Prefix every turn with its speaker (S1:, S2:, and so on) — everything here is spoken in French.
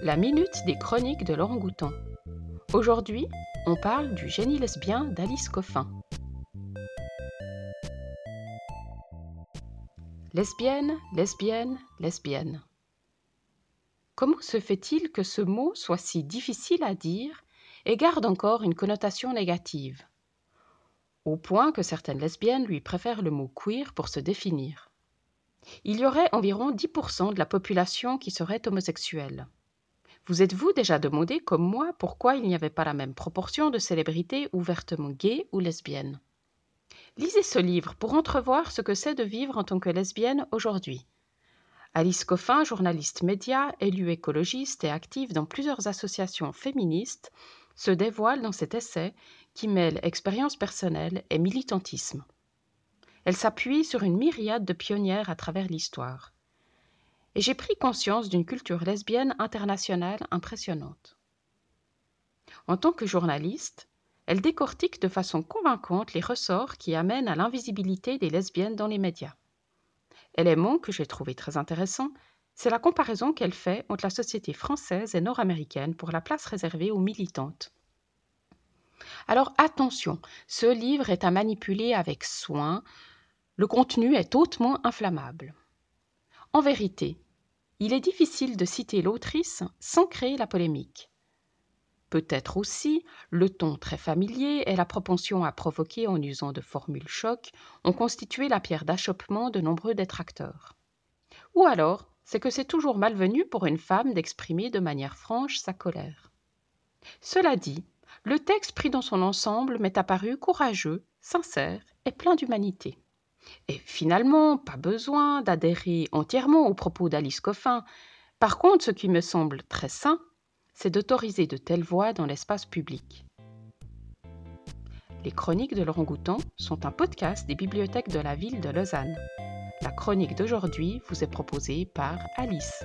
S1: La minute des chroniques de Laurent Goutan. Aujourd'hui, on parle du génie lesbien d'Alice Coffin. Lesbienne, lesbienne, lesbienne. Comment se fait-il que ce mot soit si difficile à dire et garde encore une connotation négative? Au point que certaines lesbiennes lui préfèrent le mot queer pour se définir. Il y aurait environ 10% de la population qui serait homosexuelle. Vous êtes-vous déjà demandé, comme moi, pourquoi il n'y avait pas la même proportion de célébrités ouvertement gays ou lesbiennes? Lisez ce livre pour entrevoir ce que c'est de vivre en tant que lesbienne aujourd'hui. Alice Coffin, journaliste média, élue écologiste et active dans plusieurs associations féministes, se dévoile dans cet essai qui mêle expérience personnelle et militantisme. Elle s'appuie sur une myriade de pionnières à travers l'histoire et j'ai pris conscience d'une culture lesbienne internationale impressionnante. En tant que journaliste, elle décortique de façon convaincante les ressorts qui amènent à l'invisibilité des lesbiennes dans les médias. Élément que j'ai trouvé très intéressant, c'est la comparaison qu'elle fait entre la société française et nord-américaine pour la place réservée aux militantes. Alors attention, ce livre est à manipuler avec soin, le contenu est hautement inflammable. En vérité, il est difficile de citer l'autrice sans créer la polémique. Peut-être aussi le ton très familier et la propension à provoquer en usant de formules chocs ont constitué la pierre d'achoppement de nombreux détracteurs. Ou alors, c'est que c'est toujours malvenu pour une femme d'exprimer de manière franche sa colère. Cela dit, le texte pris dans son ensemble m'est apparu courageux, sincère et plein d'humanité. Et finalement, pas besoin d'adhérer entièrement aux propos d'Alice Coffin. Par contre, ce qui me semble très sain, c'est d'autoriser de telles voix dans l'espace public. Les chroniques de Laurent Goutan sont un podcast des bibliothèques de la ville de Lausanne. La chronique d'aujourd'hui vous est proposée par Alice.